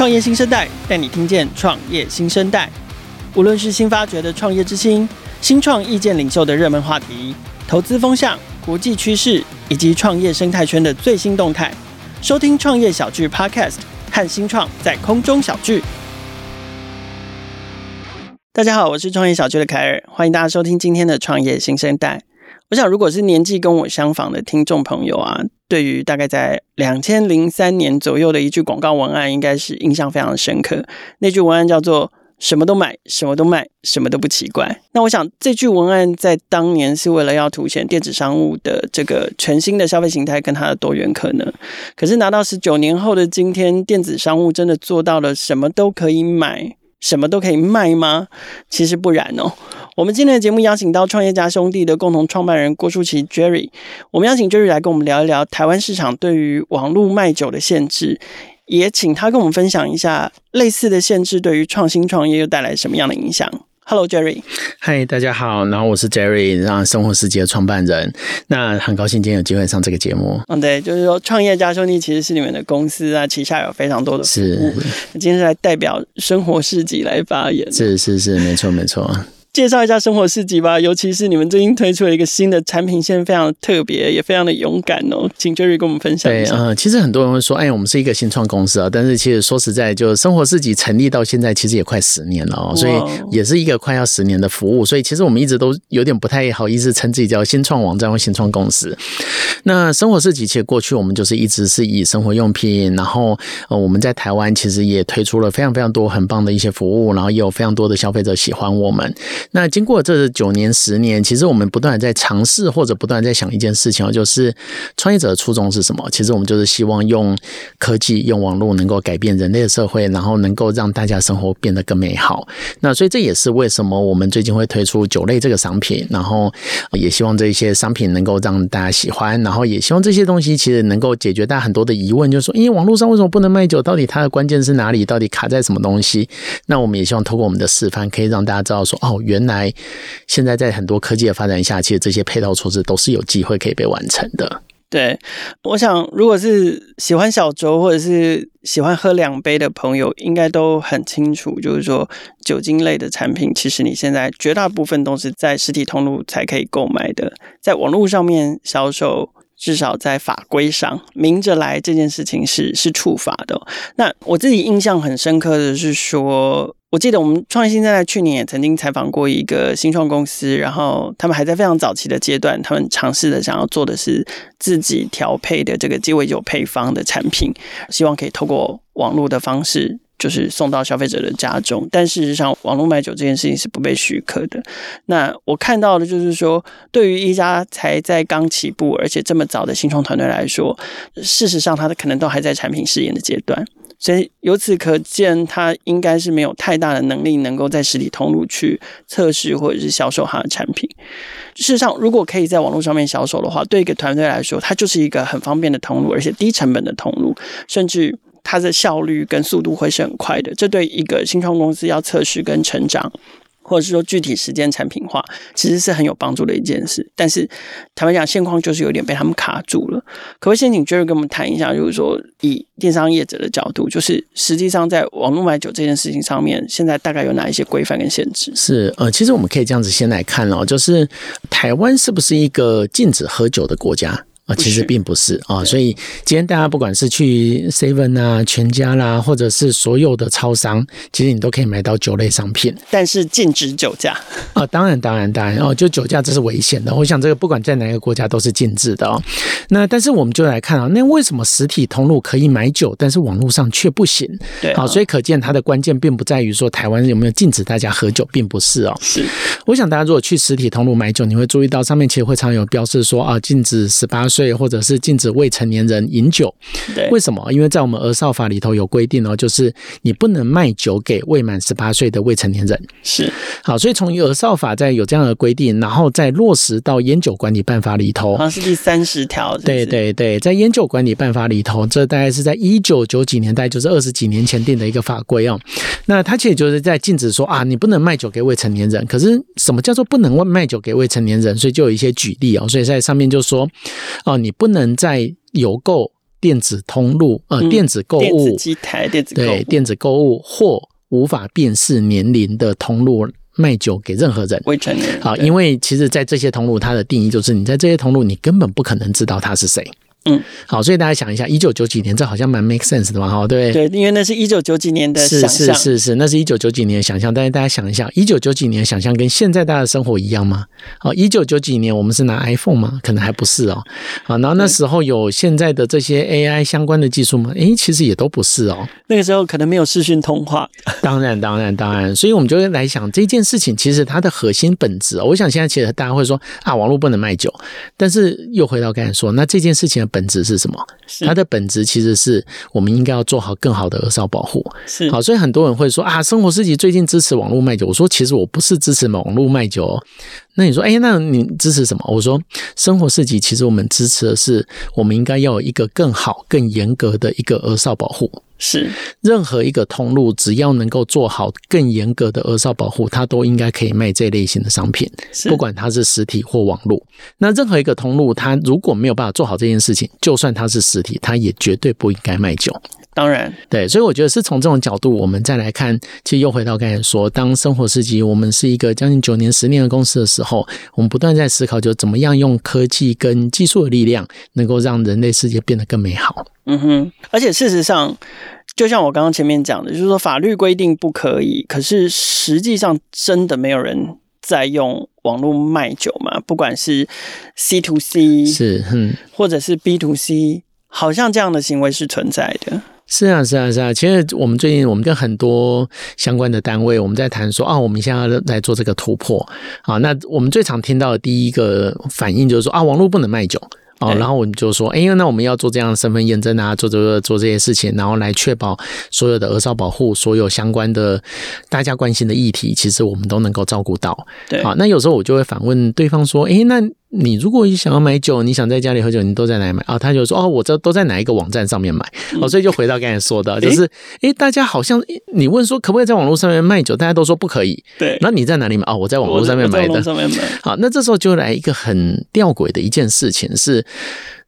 创业新生代带你听见创业新生代，无论是新发掘的创业之星、新创意见领袖的热门话题、投资风向、国际趋势以及创业生态圈的最新动态，收听创业小聚 Podcast，和新创在空中小聚。大家好，我是创业小聚的凯尔，欢迎大家收听今天的创业新生代。我想，如果是年纪跟我相仿的听众朋友啊，对于大概在两千零三年左右的一句广告文案，应该是印象非常深刻。那句文案叫做“什么都买，什么都卖，什么都不奇怪”。那我想，这句文案在当年是为了要凸显电子商务的这个全新的消费形态跟它的多元可能。可是拿到十九年后的今天，电子商务真的做到了什么都可以买，什么都可以卖吗？其实不然哦。我们今天的节目邀请到创业家兄弟的共同创办人郭书奇 Jerry，我们邀请 Jerry 来跟我们聊一聊台湾市场对于网络卖酒的限制，也请他跟我们分享一下类似的限制对于创新创业又带来什么样的影响。Hello，Jerry。嗨，大家好，然后我是 Jerry，让生活世界的创办人。那很高兴今天有机会上这个节目。嗯，对，就是说创业家兄弟其实是你们的公司啊，旗下有非常多的服务。是，今天是来代表生活世纪来发言。是是是，没错没错。介绍一下生活市集吧，尤其是你们最近推出了一个新的产品线，非常特别，也非常的勇敢哦。请 Jerry 跟我们分享一下。对，呃，其实很多人会说，哎，我们是一个新创公司啊，但是其实说实在，就生活市集成立到现在，其实也快十年了哦，所以也是一个快要十年的服务。所以其实我们一直都有点不太好意思称自己叫新创网站或新创公司。那生活市集其实过去我们就是一直是以生活用品，然后呃，我们在台湾其实也推出了非常非常多很棒的一些服务，然后也有非常多的消费者喜欢我们。那经过这九年、十年，其实我们不断在尝试，或者不断在想一件事情，就是创业者的初衷是什么？其实我们就是希望用科技、用网络能够改变人类的社会，然后能够让大家生活变得更美好。那所以这也是为什么我们最近会推出酒类这个商品，然后也希望这些商品能够让大家喜欢，然后也希望这些东西其实能够解决大家很多的疑问，就是说，因为网络上为什么不能卖酒？到底它的关键是哪里？到底卡在什么东西？那我们也希望透过我们的示范，可以让大家知道说，哦，原来。现在在很多科技的发展下，其实这些配套措施都是有机会可以被完成的。对，我想如果是喜欢小酌或者是喜欢喝两杯的朋友，应该都很清楚，就是说酒精类的产品，其实你现在绝大部分都是在实体通路才可以购买的，在网络上面销售。至少在法规上，明着来这件事情是是触法的。那我自己印象很深刻的是说，我记得我们创新在去年也曾经采访过一个新创公司，然后他们还在非常早期的阶段，他们尝试的想要做的是自己调配的这个鸡尾酒配方的产品，希望可以透过网络的方式。就是送到消费者的家中，但事实上，网络卖酒这件事情是不被许可的。那我看到的就是说，对于一家才在刚起步而且这么早的新创团队来说，事实上，它的可能都还在产品试验的阶段。所以由此可见，他应该是没有太大的能力能够在实体通路去测试或者是销售他的产品。事实上，如果可以在网络上面销售的话，对一个团队来说，它就是一个很方便的通路，而且低成本的通路，甚至。它的效率跟速度会是很快的，这对一个新创公司要测试跟成长，或者是说具体实践产品化，其实是很有帮助的一件事。但是坦白讲，现况就是有点被他们卡住了。可不可以先请 Jerry 跟我们谈一下，就是说以电商业者的角度，就是实际上在网络买酒这件事情上面，现在大概有哪一些规范跟限制？是呃，其实我们可以这样子先来看哦，就是台湾是不是一个禁止喝酒的国家？其实并不是啊，所以今天大家不管是去 Seven 啊、全家啦，或者是所有的超商，其实你都可以买到酒类商品，但是禁止酒驾啊，当然当然当然哦，就酒驾这是危险的。我想这个不管在哪个国家都是禁止的哦。那但是我们就来看啊，那为什么实体通路可以买酒，但是网络上却不行？对，好，所以可见它的关键并不在于说台湾有没有禁止大家喝酒，并不是哦。是，我想大家如果去实体通路买酒，你会注意到上面其实会常有标示说啊，禁止十八岁。对，或者是禁止未成年人饮酒。对，为什么？因为在我们儿少法里头有规定哦，就是你不能卖酒给未满十八岁的未成年人。是，好，所以从儿少法在有这样的规定，然后再落实到烟酒管理办法里头，好像是第三十条。对对对，在烟酒管理办法里头，这大概是在一九九几年代，就是二十几年前定的一个法规哦。那它其实就是在禁止说啊，你不能卖酒给未成年人。可是什么叫做不能卖酒给未成年人？所以就有一些举例哦。所以在上面就说。哦，你不能在邮购电子通路呃电子购物、电子机台、电子对电子购物或无法辨识年龄的通路卖酒给任何人。未成年啊。因为其实，在这些通路，它的定义就是你在这些通路，你根本不可能知道他是谁。嗯，好，所以大家想一下，一九九几年，这好像蛮 make sense 的嘛，哈，对对，因为那是一九九几年的想象，是是是是，那是一九九几年的想象。但是大家想一下，一九九几年的想象跟现在大家的生活一样吗？哦，一九九几年我们是拿 iPhone 吗？可能还不是哦。啊，然后那时候有现在的这些 AI 相关的技术吗？诶，其实也都不是哦。那个时候可能没有视讯通话。当然，当然，当然。所以我们就会来想这件事情，其实它的核心本质哦。我想现在其实大家会说啊，网络不能卖酒，但是又回到刚才说，那这件事情的本质是什么？它的本质其实是我们应该要做好更好的儿少保护。是好，所以很多人会说啊，生活四级最近支持网络卖酒。我说其实我不是支持网络卖酒哦。那你说，哎，那你支持什么？我说生活四级其实我们支持的是，我们应该要有一个更好、更严格的一个儿少保护。是任何一个通路，只要能够做好更严格的儿少保护，它都应该可以卖这类型的商品，不管它是实体或网络。那任何一个通路，它如果没有办法做好这件事情，就算它是实体，它也绝对不应该卖酒。当然，对，所以我觉得是从这种角度，我们再来看，其实又回到刚才说，当生活四级我们是一个将近九年、十年的公司的时候，我们不断在思考，就怎么样用科技跟技术的力量，能够让人类世界变得更美好。嗯哼，而且事实上，就像我刚刚前面讲的，就是说法律规定不可以，可是实际上真的没有人在用网络卖酒嘛？不管是 C to C 是，嗯，或者是 B to C，好像这样的行为是存在的。是啊，是啊，是啊。其实我们最近，我们跟很多相关的单位，我们在谈说啊，我们现在要来做这个突破。啊，那我们最常听到的第一个反应就是说啊，网络不能卖酒。哦，然后我们就说，哎，那我们要做这样的身份验证啊，做这个做这些事情，然后来确保所有的儿少保护，所有相关的大家关心的议题，其实我们都能够照顾到。对，好，那有时候我就会反问对方说，哎，那你如果你想要买酒，你想在家里喝酒，你都在哪里买啊？他就说，哦，我这都在哪一个网站上面买。哦，所以就回到刚才说的，就是，哎，大家好像你问说可不可以在网络上面卖酒，大家都说不可以。对，那你在哪里买？哦，我在网络上面买的。上面买好，那这时候就来一个很吊诡的一件事情是。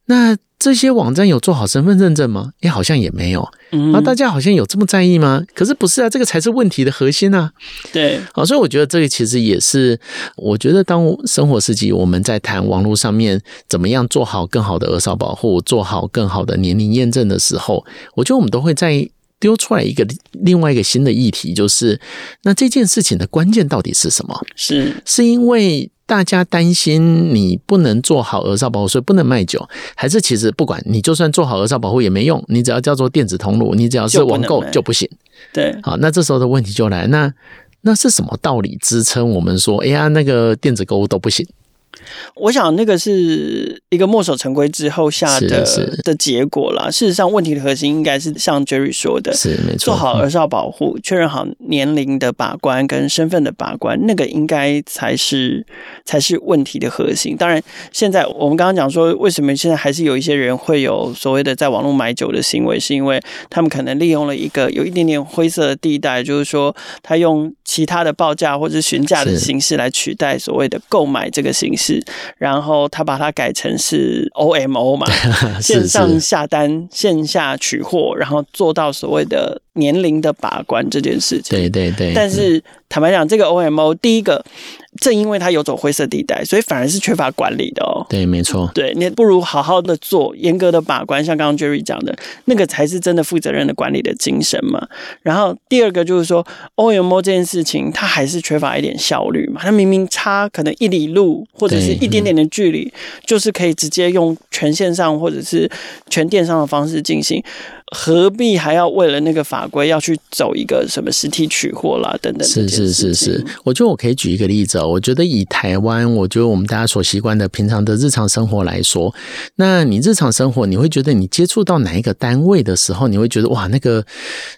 那这些网站有做好身份认证吗？也好像也没有。那大家好像有这么在意吗？可是不是啊，这个才是问题的核心啊。对，好，所以我觉得这个其实也是，我觉得当生活四级我们在谈网络上面怎么样做好更好的儿少保护，做好更好的年龄验证的时候，我觉得我们都会在丢出来一个另外一个新的议题，就是那这件事情的关键到底是什么？是是因为。大家担心你不能做好额少保护，所以不能卖酒，还是其实不管你就算做好额少保护也没用，你只要叫做电子通路，你只要是网购就不行。对，好，那这时候的问题就来，那那是什么道理支撑我们说，哎呀，那个电子购物都不行？我想那个是一个墨守成规之后下的的结果啦。事实上，问题的核心应该是像 Jerry 说的，是没错，做好儿少保护，确认好年龄的把关跟身份的把关，那个应该才是才是问题的核心。当然，现在我们刚刚讲说，为什么现在还是有一些人会有所谓的在网络买酒的行为，是因为他们可能利用了一个有一点点灰色的地带，就是说他用其他的报价或者询价的形式来取代所谓的购买这个形式。然后他把它改成是 OMO 嘛，线上下单，线下取货，然后做到所谓的年龄的把关这件事情。对对对。但是坦白讲，这个 OMO 第一个。正因为它游走灰色地带，所以反而是缺乏管理的哦。对，没错。对，你不如好好的做，严格的把关，像刚刚 Jerry 讲的，那个才是真的负责任的管理的精神嘛。然后第二个就是说，OMO 这件事情，它还是缺乏一点效率嘛。它明明差可能一里路或者是一点点的距离，就是可以直接用全线上或者是全电商的方式进行。何必还要为了那个法规要去走一个什么实体取货啦等等？是是是是，我觉得我可以举一个例子哦。我觉得以台湾，我觉得我们大家所习惯的平常的日常生活来说，那你日常生活你会觉得你接触到哪一个单位的时候，你会觉得哇，那个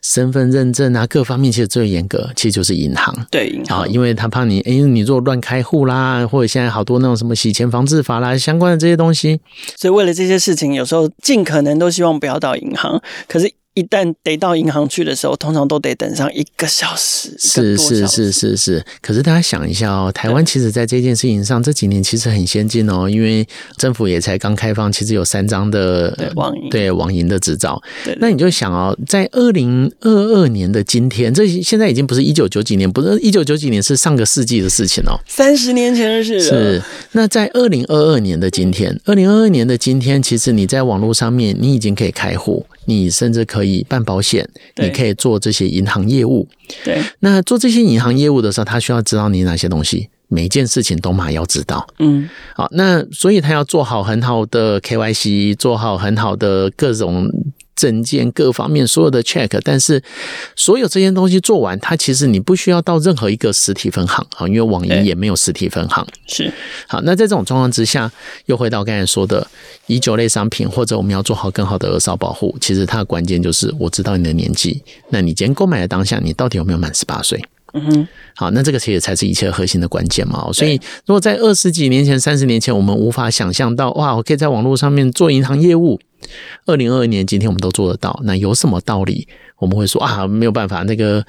身份认证啊，各方面其实最严格，其实就是银行。对，银行，因为他怕你，哎，你如果乱开户啦，或者现在好多那种什么洗钱防治法啦，相关的这些东西，所以为了这些事情，有时候尽可能都希望不要到银行。可是一旦得到银行去的时候，通常都得等上一个小时。是是是是是。可是大家想一下哦，台湾其实在这件事情上这几年其实很先进哦，因为政府也才刚开放，其实有三张的对网银对网银的执照。那你就想哦，在二零二二年的今天，这现在已经不是一九九几年，不是一九九几年，是上个世纪的事情哦，三十年前的事。是。那在二零二二年的今天，二零二二年的今天，其实你在网络上面，你已经可以开户。你甚至可以办保险，你可以做这些银行业务。对，那做这些银行业务的时候，他需要知道你哪些东西，每一件事情都嘛要知道。嗯，好，那所以他要做好很好的 KYC，做好很好的各种。证件各方面所有的 check，但是所有这些东西做完，它其实你不需要到任何一个实体分行啊，因为网银也没有实体分行。是好，那在这种状况之下，又回到刚才说的以酒类商品，或者我们要做好更好的额少保护，其实它的关键就是我知道你的年纪，那你今天购买的当下，你到底有没有满十八岁？嗯哼，好，那这个其实才是一切核心的关键嘛。所以，如果在二十几年前、三十年前，我们无法想象到，哇，我可以在网络上面做银行业务。二零二二年，今天我们都做得到，那有什么道理？我们会说啊，没有办法，那个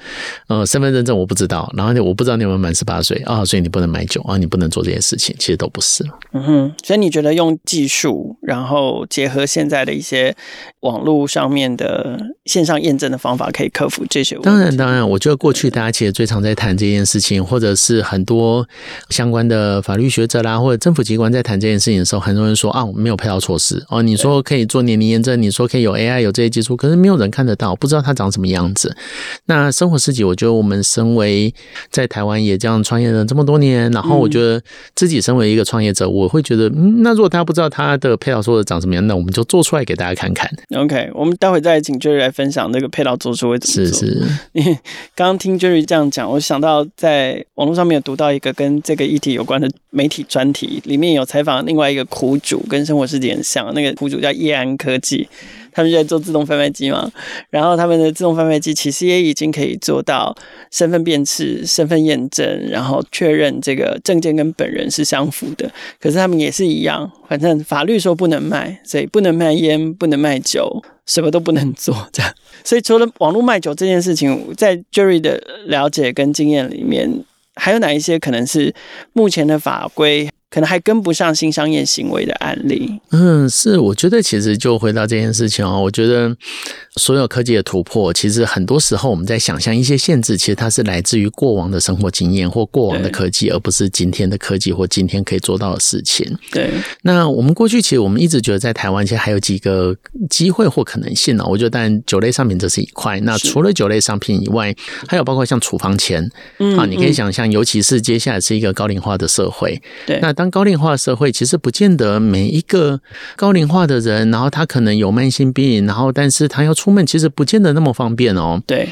呃，身份认证我不知道，然后我不知道你有没有满十八岁啊，所以你不能买酒啊，你不能做这些事情，其实都不是。嗯哼，所以你觉得用技术，然后结合现在的一些网络上面的线上验证的方法，可以克服这些问题？当然，当然，我觉得过去大家其实最常在谈这件事情，或者是很多相关的法律学者啦，或者政府机关在谈这件事情的时候，很多人说啊，我没有配套措施哦，你说可以做年龄验证，你说可以有 AI 有这些技术，可是没有人看得到，不知道它。长什么样子？那生活四级，我觉得我们身为在台湾也这样创业了这么多年，然后我觉得自己身为一个创业者，我会觉得，嗯，那如果大家不知道他的配套说的长什么样，那我们就做出来给大家看看。OK，我们待会再请 Jerry 来分享那个配套做出会怎么做。是是，因 为刚刚听 Jerry 这样讲，我想到在网络上面有读到一个跟这个议题有关的媒体专题，里面有采访另外一个苦主，跟生活四级很像，那个苦主叫叶安科技。他们就在做自动贩卖机嘛，然后他们的自动贩卖机其实也已经可以做到身份辨识、身份验证，然后确认这个证件跟本人是相符的。可是他们也是一样，反正法律说不能卖，所以不能卖烟，不能卖酒，什么都不能做。这样，所以除了网络卖酒这件事情，在 Jerry 的了解跟经验里面，还有哪一些可能是目前的法规？可能还跟不上新商业行为的案例。嗯，是，我觉得其实就回到这件事情哦，我觉得所有科技的突破，其实很多时候我们在想象一些限制，其实它是来自于过往的生活经验或过往的科技，而不是今天的科技或今天可以做到的事情。对。那我们过去其实我们一直觉得在台湾其实还有几个机会或可能性呢？我觉得当然酒类商品这是一块。那除了酒类商品以外，还有包括像处方钱，嗯，啊，你可以想象，尤其是接下来是一个高龄化的社会，对，那。当高龄化社会，其实不见得每一个高龄化的人，然后他可能有慢性病，然后但是他要出门，其实不见得那么方便哦。对，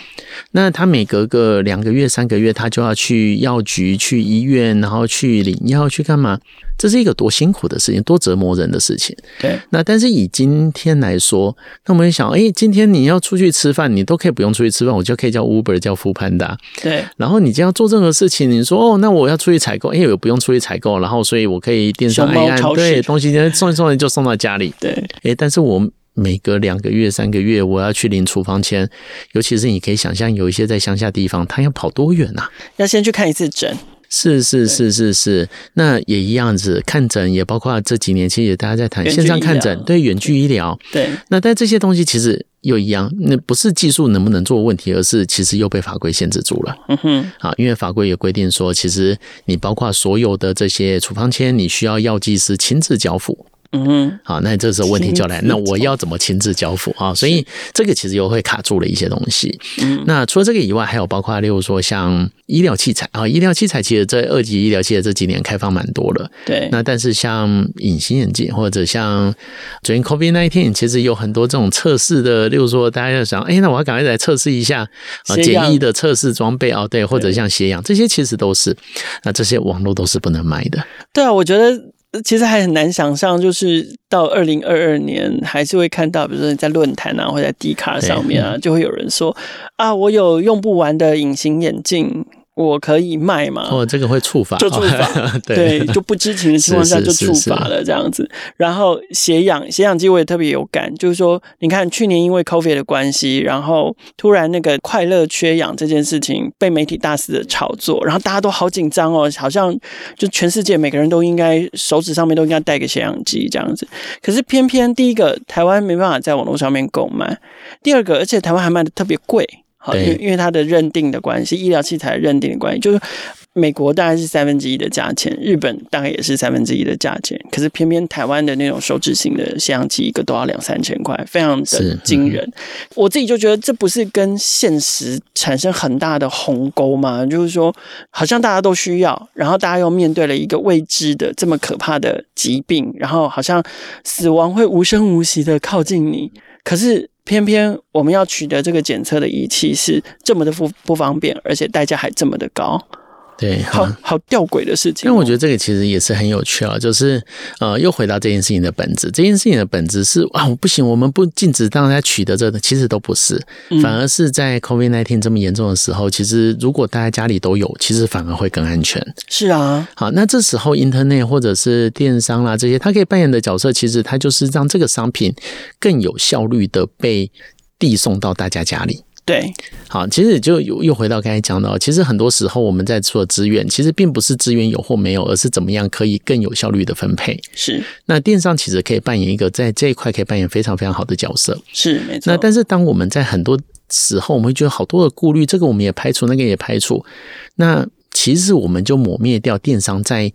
那他每隔个两个月、三个月，他就要去药局、去医院，然后去领药，去干嘛？这是一个多辛苦的事情，多折磨人的事情。对，那但是以今天来说，那我们想，哎，今天你要出去吃饭，你都可以不用出去吃饭，我就可以叫 Uber，叫 Foodpanda。对，然后你就要做任何事情，你说哦，那我要出去采购，哎，我不用出去采购，然后所以我可以电商按按，对，东西先送一送，就送到家里。对，哎，但是我每隔两个月、三个月，我要去领处方签，尤其是你可以想象，有一些在乡下地方，他要跑多远啊？要先去看一次诊。是是是是是，那也一样子看诊，也包括这几年其实也大家在谈线上看诊，对，远距医疗，对。那但这些东西其实又一样，那不是技术能不能做问题，而是其实又被法规限制住了。嗯哼，啊，因为法规也规定说，其实你包括所有的这些处方签，你需要药剂师亲自交付。嗯，好，那这时候问题就来，那我要怎么亲自交付啊？所以这个其实又会卡住了一些东西。嗯，那除了这个以外，还有包括例如说像医疗器材啊，医疗器材其实在二级医疗器材这几年开放蛮多了。对，那但是像隐形眼镜或者像最近 COVID nineteen，其实有很多这种测试的，例如说大家要想，哎，那我要赶快来测试一下啊，简易的测试装备啊，对，或者像血氧这些，其实都是，那这些网络都是不能卖的。对啊，我觉得。其实还很难想象，就是到二零二二年，还是会看到，比如说你在论坛啊，或者在 D 卡上面啊，就会有人说啊，我有用不完的隐形眼镜，我可以卖吗？哦，这个会触发，就触发，对，对，就不知情的情况下就触发了这样子。然后血氧血氧机我也特别有感，就是说，你看去年因为 COVID 的关系，然后突然那个快乐缺氧这件事情被媒体大肆的炒作，然后大家都好紧张哦，好像就全世界每个人都应该手指上面都应该带个血氧机这样子。可是偏偏第一个台湾没办法在网络上面购买，第二个而且台湾还卖的特别贵。好，因为因为它的认定的关系，医疗器材认定的关系，就是美国大概是三分之一的价钱，日本大概也是三分之一的价钱，可是偏偏台湾的那种手指型的血氧机一个都要两三千块，非常的惊人。我自己就觉得这不是跟现实产生很大的鸿沟吗？就是说，好像大家都需要，然后大家又面对了一个未知的这么可怕的疾病，然后好像死亡会无声无息的靠近你，可是。偏偏我们要取得这个检测的仪器是这么的不不方便，而且代价还这么的高。对，好好吊诡的事情。因为我觉得这个其实也是很有趣啊，就是呃，又回到这件事情的本质。这件事情的本质是啊，不行，我们不禁止让大家取得这个，其实都不是，反而是在 COVID-19 这么严重的时候，其实如果大家家里都有，其实反而会更安全。是啊，好，那这时候 Internet 或者是电商啦这些，它可以扮演的角色，其实它就是让这个商品更有效率的被递送到大家家里。对，好，其实就又又回到刚才讲到，其实很多时候我们在做资源，其实并不是资源有或没有，而是怎么样可以更有效率的分配。是，那电商其实可以扮演一个在这一块可以扮演非常非常好的角色。是，没错。那但是当我们在很多时候，我们会觉得好多的顾虑，这个我们也排除，那个也排除，那。其实我们就抹灭掉电商在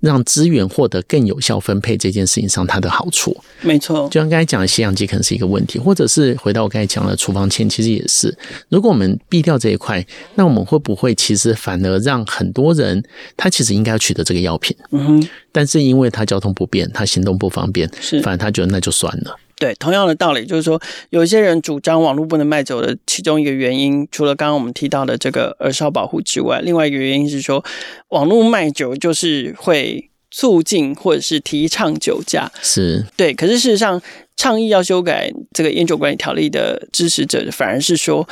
让资源获得更有效分配这件事情上它的好处。没错，就像刚才讲的，吸氧机可能是一个问题，或者是回到我刚才讲的处方箋，其实也是。如果我们避掉这一块，那我们会不会其实反而让很多人他其实应该要取得这个药品，嗯哼，但是因为他交通不便，他行动不方便，是，反而他觉得那就算了。对，同样的道理，就是说，有一些人主张网络不能卖酒的其中一个原因，除了刚刚我们提到的这个儿少保护之外，另外一个原因是说，网络卖酒就是会促进或者是提倡酒驾。是，对。可是事实上，倡议要修改这个烟酒管理条例的支持者，反而是说。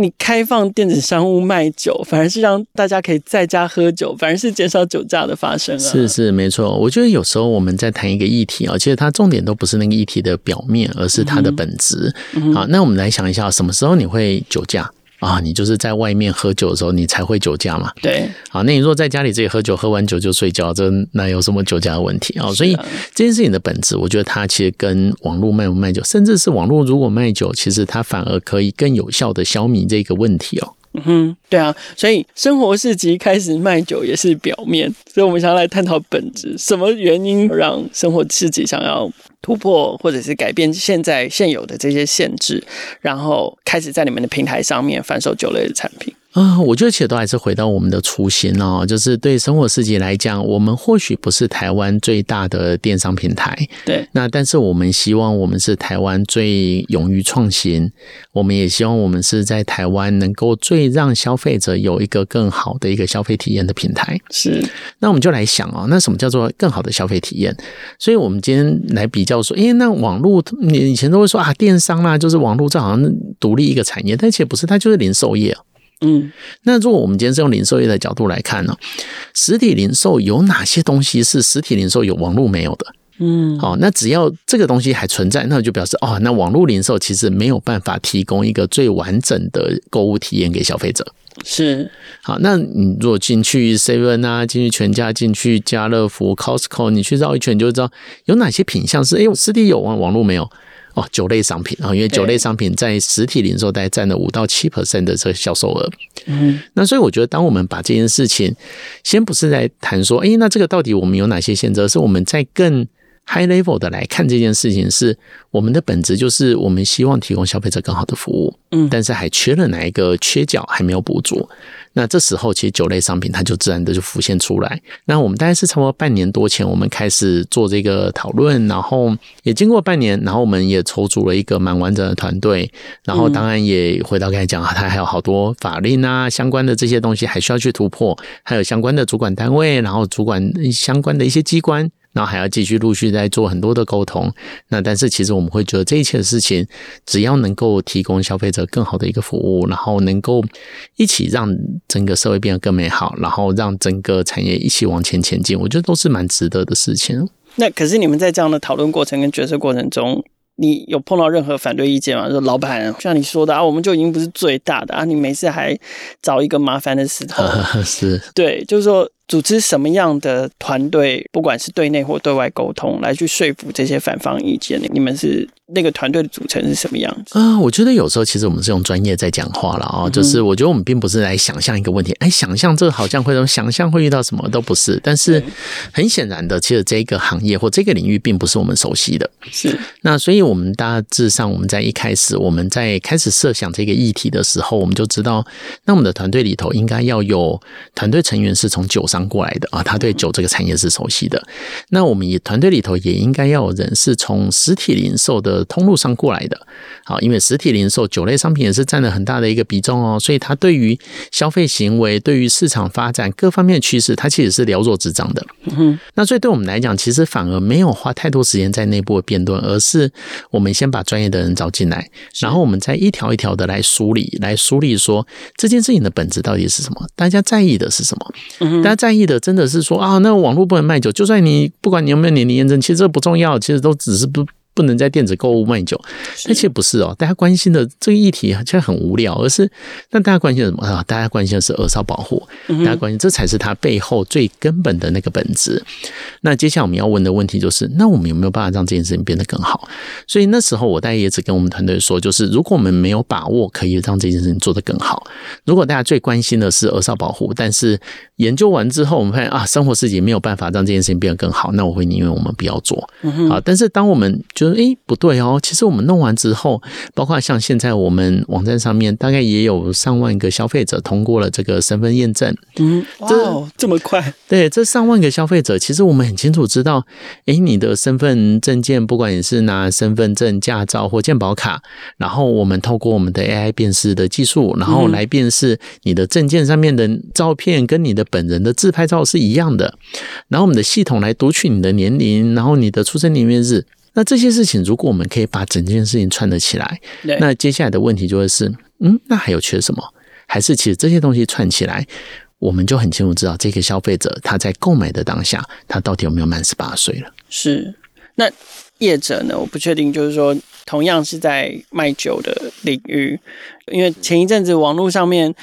你开放电子商务卖酒，反而是让大家可以在家喝酒，反而是减少酒驾的发生啊！是是没错，我觉得有时候我们在谈一个议题啊，其实它重点都不是那个议题的表面，而是它的本质。嗯。好，那我们来想一下，什么时候你会酒驾？啊，你就是在外面喝酒的时候，你才会酒驾嘛？对。好，那你若在家里自己喝酒，喝完酒就睡觉，这那有什么酒驾的问题啊？所以这件事情的本质，我觉得它其实跟网络卖不卖酒，甚至是网络如果卖酒，其实它反而可以更有效的消弭这个问题哦。嗯哼，对啊，所以生活市集开始卖酒也是表面，所以我们想要来探讨本质，什么原因让生活市集想要突破或者是改变现在现有的这些限制，然后开始在你们的平台上面贩售酒类的产品。啊、呃，我觉得其实都还是回到我们的初心哦，就是对生活市集来讲，我们或许不是台湾最大的电商平台，对，那但是我们希望我们是台湾最勇于创新，我们也希望我们是在台湾能够最让消费者有一个更好的一个消费体验的平台。是，那我们就来想哦，那什么叫做更好的消费体验？所以我们今天来比较说，诶，那网络你以前都会说啊，电商啦，就是网络这好像独立一个产业，但其实不是，它就是零售业。嗯，那如果我们今天是用零售业的角度来看呢，实体零售有哪些东西是实体零售有网络没有的？嗯，好，那只要这个东西还存在，那就表示哦，那网络零售其实没有办法提供一个最完整的购物体验给消费者。是，好，那你如果进去 Seven 啊，进去全家，进去家乐福、Costco，你去绕一圈，你就知道有哪些品项是哎，实体有啊网络没有。哦，酒类商品啊，因为酒类商品在实体零售大概占了五到七 percent 的这个销售额。嗯，那所以我觉得，当我们把这件事情，先不是在谈说，诶，那这个到底我们有哪些限制，而是我们在更 high level 的来看这件事情，是我们的本质就是我们希望提供消费者更好的服务。嗯，但是还缺了哪一个缺角还没有补足。那这时候，其实酒类商品它就自然的就浮现出来。那我们大概是差不多半年多前，我们开始做这个讨论，然后也经过半年，然后我们也筹组了一个蛮完整的团队。然后当然也回到刚才讲啊，它还有好多法令啊相关的这些东西还需要去突破，还有相关的主管单位，然后主管相关的一些机关。然后还要继续陆续在做很多的沟通。那但是其实我们会觉得这一切的事情，只要能够提供消费者更好的一个服务，然后能够一起让整个社会变得更美好，然后让整个产业一起往前前进，我觉得都是蛮值得的事情。那可是你们在这样的讨论过程跟决策过程中，你有碰到任何反对意见吗？说老板像你说的啊，我们就已经不是最大的啊，你每次还找一个麻烦的石头，是对，就是说。组织什么样的团队，不管是对内或对外沟通，来去说服这些反方意见？你们是那个团队的组成是什么样子？啊、呃，我觉得有时候其实我们是用专业在讲话了啊、哦，就是我觉得我们并不是来想象一个问题，哎，想象这个好像会什么，想象会遇到什么都不是。但是很显然的，其实这个行业或这个领域并不是我们熟悉的。是那，所以我们大致上我们在一开始我们在开始设想这个议题的时候，我们就知道，那我们的团队里头应该要有团队成员是从酒商。过来的啊，他对酒这个产业是熟悉的。那我们也团队里头也应该要有人是从实体零售的通路上过来的。好，因为实体零售酒类商品也是占了很大的一个比重哦，所以他对于消费行为、对于市场发展各方面的趋势，他其实是了若指掌的。嗯，那所以对我们来讲，其实反而没有花太多时间在内部的辩论，而是我们先把专业的人找进来，然后我们再一条一条的来梳理，来梳理说这件事情的本质到底是什么，大家在意的是什么？嗯，大家在在意的真的是说啊，那网络不能卖酒，就算你不管你有没有年龄验证，其实这不重要，其实都只是不。不能在电子购物卖酒，那其实不是哦。大家关心的这个议题其实很无聊，而是那大家关心的什么啊？大家关心的是儿少保护，大家关心这才是它背后最根本的那个本质。那接下来我们要问的问题就是：那我们有没有办法让这件事情变得更好？所以那时候我大概也只跟我们团队说，就是如果我们没有把握可以让这件事情做得更好，如果大家最关心的是儿少保护，但是研究完之后我们发现啊，生活市集没有办法让这件事情变得更好，那我会宁愿我们不要做啊。但是当我们就是诶，不对哦。其实我们弄完之后，包括像现在我们网站上面，大概也有上万个消费者通过了这个身份验证。嗯，哇，这么快？对，这上万个消费者，其实我们很清楚知道，诶，你的身份证件，不管你是拿身份证、驾照或健保卡，然后我们透过我们的 AI 辨识的技术，然后来辨识你的证件上面的照片跟你的本人的自拍照是一样的，然后我们的系统来读取你的年龄，然后你的出生年月日。那这些事情，如果我们可以把整件事情串得起来，那接下来的问题就会是，嗯，那还有缺什么？还是其实这些东西串起来，我们就很清楚知道这个消费者他在购买的当下，他到底有没有满十八岁了？是。那业者呢？我不确定，就是说，同样是在卖酒的领域，因为前一阵子网络上面。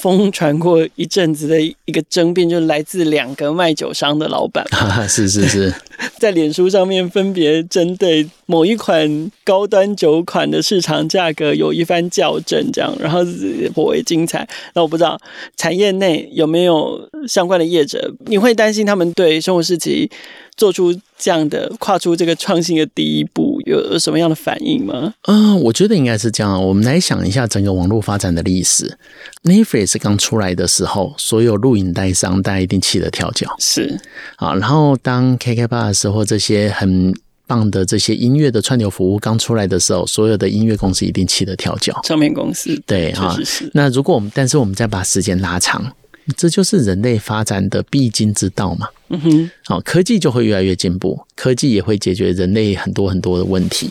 疯传过一阵子的一个争辩，就是来自两个卖酒商的老板，是是是，在脸书上面分别针对某一款高端酒款的市场价格有一番较真，这样，然后是颇为精彩。那我不知道产业内有没有相关的业者，你会担心他们对生活市集做出这样的跨出这个创新的第一步，有有什么样的反应吗？啊、呃，我觉得应该是这样。我们来想一下整个网络发展的历史。Netflix 刚出来的时候，所有录影带商大家一定气得跳脚。是啊，然后当 KKBOX 或这些很棒的这些音乐的串流服务刚出来的时候，所有的音乐公司一定气得跳脚。唱片公司对啊，那如果我们，但是我们再把时间拉长。这就是人类发展的必经之道嘛。嗯哼，好，科技就会越来越进步，科技也会解决人类很多很多的问题。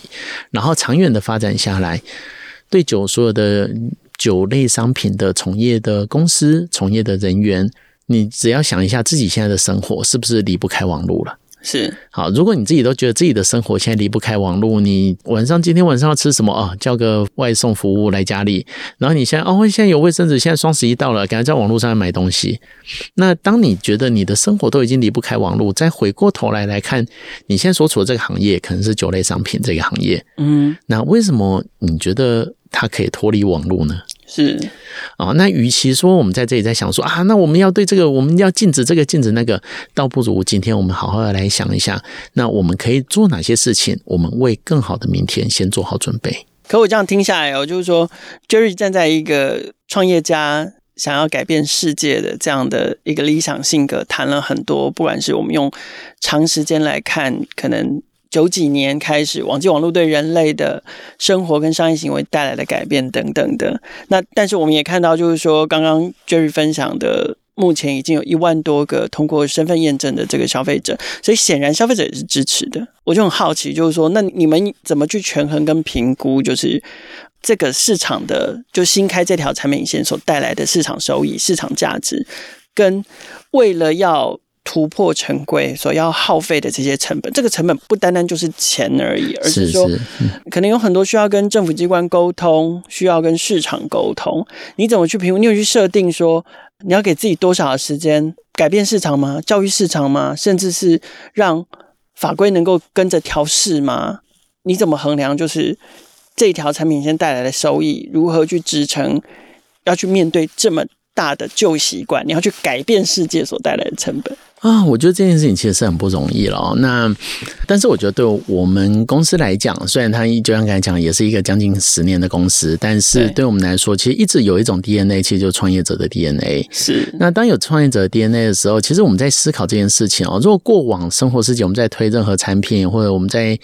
然后长远的发展下来，对酒所有的酒类商品的从业的公司、从业的人员，你只要想一下自己现在的生活是不是离不开网络了。是好，如果你自己都觉得自己的生活现在离不开网络，你晚上今天晚上要吃什么啊？叫个外送服务来家里，然后你现在哦，现在有卫生纸，现在双十一到了，赶快在网络上买东西。那当你觉得你的生活都已经离不开网络，再回过头来来看你现在所处的这个行业，可能是酒类商品这个行业，嗯，那为什么你觉得它可以脱离网络呢？是啊，那与其说我们在这里在想说啊，那我们要对这个我们要禁止这个禁止那个，倒不如今天我们好好的来想一下，那我们可以做哪些事情？我们为更好的明天先做好准备。可我这样听下来哦，就是说，Jerry 站在一个创业家想要改变世界的这样的一个理想性格，谈了很多，不管是我们用长时间来看，可能。九几年开始，网际网络对人类的生活跟商业行为带来的改变等等的。那但是我们也看到，就是说刚刚 Jerry 分享的目前已经有一万多个通过身份验证的这个消费者，所以显然消费者也是支持的。我就很好奇，就是说，那你们怎么去权衡跟评估，就是这个市场的就新开这条产品线所带来的市场收益、市场价值，跟为了要突破成规所要耗费的这些成本，这个成本不单单就是钱而已，而是说，可能有很多需要跟政府机关沟通，需要跟市场沟通。你怎么去评估？你有去设定说你要给自己多少的时间改变市场吗？教育市场吗？甚至是让法规能够跟着调试吗？你怎么衡量？就是这条产品线带来的收益如何去支撑？要去面对这么大的旧习惯，你要去改变世界所带来的成本。啊，我觉得这件事情其实是很不容易了哦。那，但是我觉得对我们公司来讲，虽然它就像刚才讲，也是一个将近十年的公司，但是对我们来说，其实一直有一种 DNA，其实就是创业者的 DNA。是。那当有创业者的 DNA 的时候，其实我们在思考这件事情哦。如果过往生活世界，我们在推任何产品或者我们在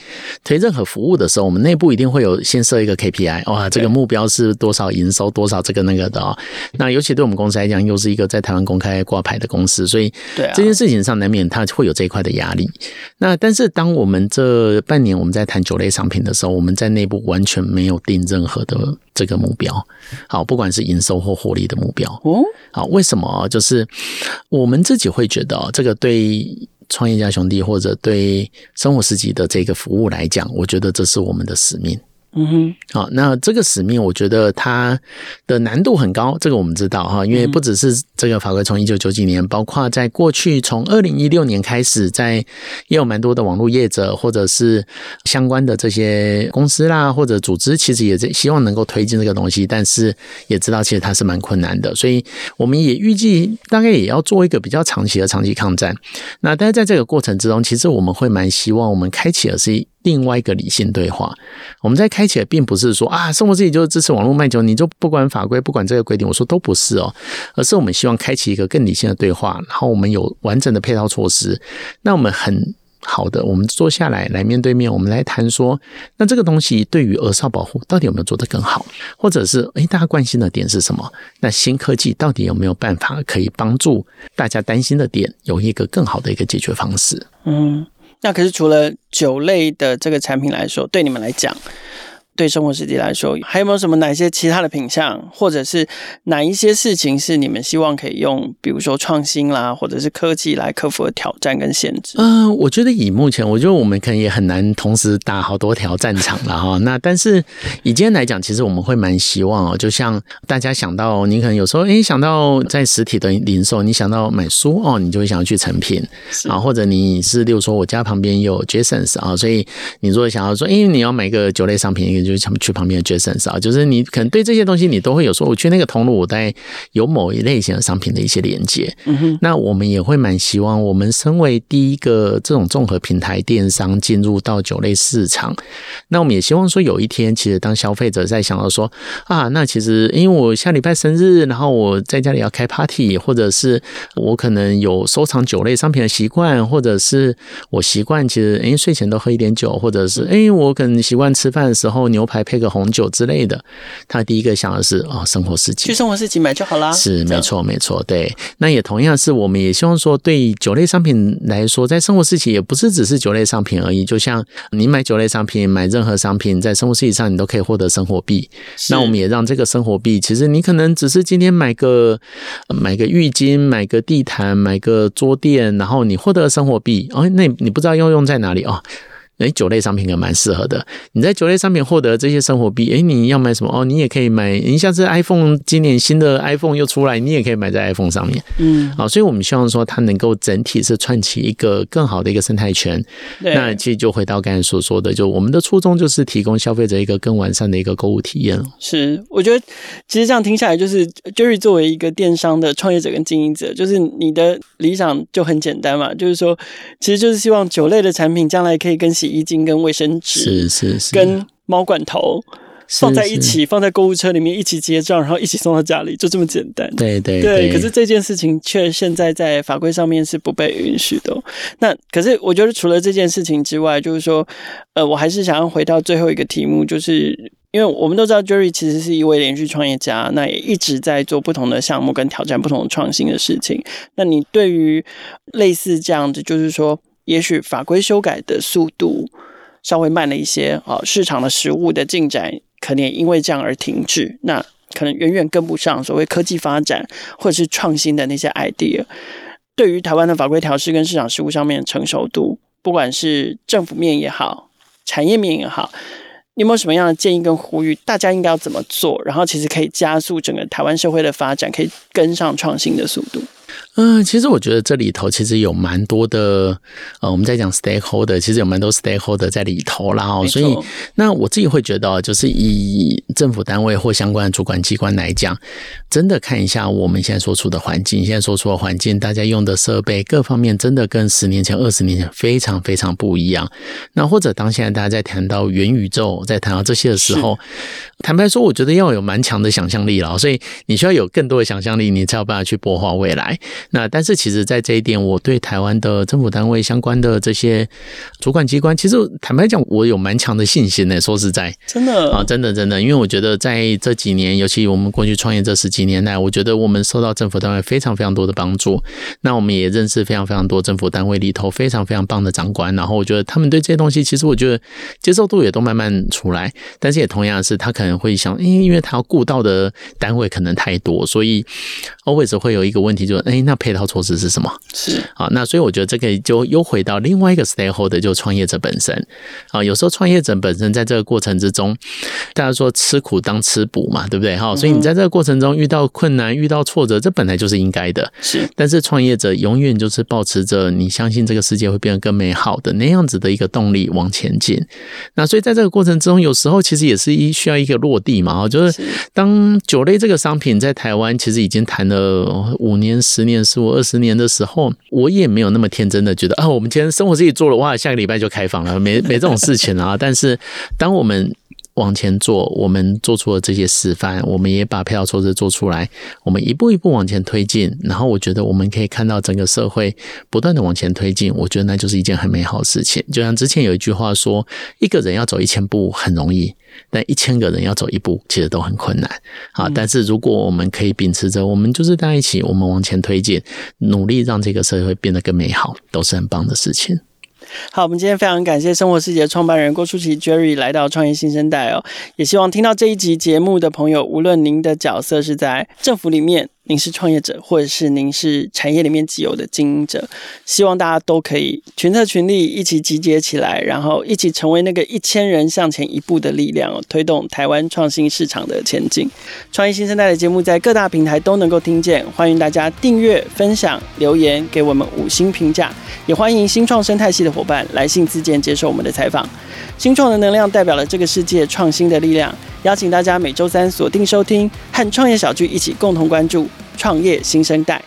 推任何服务的时候，我们内部一定会有先设一个 KPI，哇，这个目标是多少营收，多少这个那个的哦。那尤其对我们公司来讲，又是一个在台湾公开挂牌的公司，所以对这件事情上难免他会有这一块的压力。那但是当我们这半年我们在谈酒类商品的时候，我们在内部完全没有定任何的这个目标。好，不管是营收或获利的目标。哦，好，为什么？就是我们自己会觉得，这个对创业家兄弟或者对生活世纪的这个服务来讲，我觉得这是我们的使命。嗯哼，好，那这个使命，我觉得它的难度很高，这个我们知道哈，因为不只是这个法规从一九九几年，包括在过去从二零一六年开始，在也有蛮多的网络业者或者是相关的这些公司啦或者组织，其实也是希望能够推进这个东西，但是也知道其实它是蛮困难的，所以我们也预计大概也要做一个比较长期的长期抗战。那但是在这个过程之中，其实我们会蛮希望我们开启的是。另外一个理性对话，我们在开启的并不是说啊，生活自己就是支持网络卖酒，你就不管法规，不管这个规定，我说都不是哦，而是我们希望开启一个更理性的对话，然后我们有完整的配套措施，那我们很好的，我们坐下来来面对面，我们来谈说，那这个东西对于儿少保护到底有没有做得更好，或者是诶，大家关心的点是什么？那新科技到底有没有办法可以帮助大家担心的点有一个更好的一个解决方式？嗯。那可是除了酒类的这个产品来说，对你们来讲，对生活世纪来说，还有没有什么哪一些其他的品相，或者是哪一些事情是你们希望可以用，比如说创新啦，或者是科技来克服的挑战跟限制？嗯、呃，我觉得以目前，我觉得我们可能也很难同时打好多条战场了哈。那但是以今天来讲，其实我们会蛮希望哦，就像大家想到，你可能有时候诶想到在实体的零售，你想到买书哦，你就会想要去成品啊，或者你是例如说我家旁边有 Jasons 啊，所以你如果想要说，诶你要买个酒类商品。就是去旁边的 Jasons 啊，就是你可能对这些东西你都会有说，我去那个通路，我带有某一类型的商品的一些连接。嗯哼，那我们也会蛮希望，我们身为第一个这种综合平台电商进入到酒类市场，那我们也希望说，有一天其实当消费者在想到说啊，那其实因为我下礼拜生日，然后我在家里要开 party，或者是我可能有收藏酒类商品的习惯，或者是我习惯其实哎睡前都喝一点酒，或者是哎我可能习惯吃饭的时候。牛排配个红酒之类的，他第一个想的是啊、哦，生活世纪去生活世纪买就好啦。是没错，没错，对。那也同样是，我们也希望说，对酒类商品来说，在生活世纪也不是只是酒类商品而已。就像你买酒类商品，买任何商品，在生活世纪上，你都可以获得生活币。那我们也让这个生活币，其实你可能只是今天买个买个浴巾，买个地毯，买个桌垫，然后你获得了生活币。哦，那你不知道要用在哪里哦。哎，酒类商品也蛮适合的。你在酒类商品获得这些生活币，哎，你要买什么哦？你也可以买。你像是 iPhone，今年新的 iPhone 又出来，你也可以买在 iPhone 上面。嗯，好，所以我们希望说它能够整体是串起一个更好的一个生态圈。那其实就回到刚才所说的，就我们的初衷就是提供消费者一个更完善的一个购物体验。是，我觉得其实这样听下来，就是 Jerry 作为一个电商的创业者跟经营者，就是你的理想就很简单嘛，就是说，其实就是希望酒类的产品将来可以跟洗衣精跟卫生纸是是是，跟猫罐头放在一起，是是放在购物车里面一起结账，然后一起送到家里，就这么简单。对对对。可是这件事情却现在在法规上面是不被允许的。那可是我觉得除了这件事情之外，就是说，呃，我还是想要回到最后一个题目，就是。因为我们都知道 Jerry 其实是一位连续创业家，那也一直在做不同的项目跟挑战不同的创新的事情。那你对于类似这样子，就是说，也许法规修改的速度稍微慢了一些啊，市场的实务的进展可能也因为这样而停滞，那可能远远跟不上所谓科技发展或者是创新的那些 idea。对于台湾的法规调试跟市场实务上面的成熟度，不管是政府面也好，产业面也好。你有没有什么样的建议跟呼吁？大家应该要怎么做？然后其实可以加速整个台湾社会的发展，可以跟上创新的速度。嗯、呃，其实我觉得这里头其实有蛮多的，呃，我们在讲 stakeholder，其实有蛮多 stakeholder 在里头啦。哦，所以那我自己会觉得，就是以政府单位或相关的主管机关来讲，真的看一下我们现在所处的环境，现在所处的环境，大家用的设备各方面，真的跟十年前、二十年前非常非常不一样。那或者当现在大家在谈到元宇宙，在谈到这些的时候，坦白说，我觉得要有蛮强的想象力了。所以你需要有更多的想象力，你才有办法去擘画未来。那但是其实，在这一点，我对台湾的政府单位相关的这些主管机关，其实坦白讲，我有蛮强的信心呢。说实在，真的啊，真的真的，因为我觉得在这几年，尤其我们过去创业这十几年来，我觉得我们受到政府单位非常非常多的帮助。那我们也认识非常非常多政府单位里头非常非常棒的长官，然后我觉得他们对这些东西，其实我觉得接受度也都慢慢出来。但是也同样是，他可能会想，因为因为他要顾到的单位可能太多，所以 always 会有一个问题，就是哎那。配套措施是什么？是啊，那所以我觉得这个就又回到另外一个 stakeholder，就创业者本身啊。有时候创业者本身在这个过程之中，大家说吃苦当吃补嘛，对不对？哈，所以你在这个过程中遇到困难、遇到挫折，这本来就是应该的。是，但是创业者永远就是保持着你相信这个世界会变得更美好的那样子的一个动力往前进。那所以在这个过程之中，有时候其实也是一需要一个落地嘛。就是当酒类这个商品在台湾其实已经谈了五年、十年。十五二十年的时候，我也没有那么天真的觉得啊，我们今天生活自己做了，哇，下个礼拜就开放了，没 没这种事情啊。但是，当我们往前做，我们做出了这些示范，我们也把配套措施做出来，我们一步一步往前推进，然后我觉得我们可以看到整个社会不断的往前推进，我觉得那就是一件很美好的事情。就像之前有一句话说，一个人要走一千步很容易，但一千个人要走一步其实都很困难。啊，但是如果我们可以秉持着，我们就是在一起，我们往前推进，努力让这个社会变得更美好，都是很棒的事情。好，我们今天非常感谢生活世纪创办人郭书琪 Jerry 来到创业新生代哦，也希望听到这一集节目的朋友，无论您的角色是在政府里面。您是创业者，或者是您是产业里面既有的经营者，希望大家都可以群策群力，一起集结起来，然后一起成为那个一千人向前一步的力量，推动台湾创新市场的前进。创业新生代的节目在各大平台都能够听见，欢迎大家订阅、分享、留言给我们五星评价，也欢迎新创生态系的伙伴来信自荐接受我们的采访。新创的能量代表了这个世界创新的力量。邀请大家每周三锁定收听，和创业小聚一起共同关注创业新生代。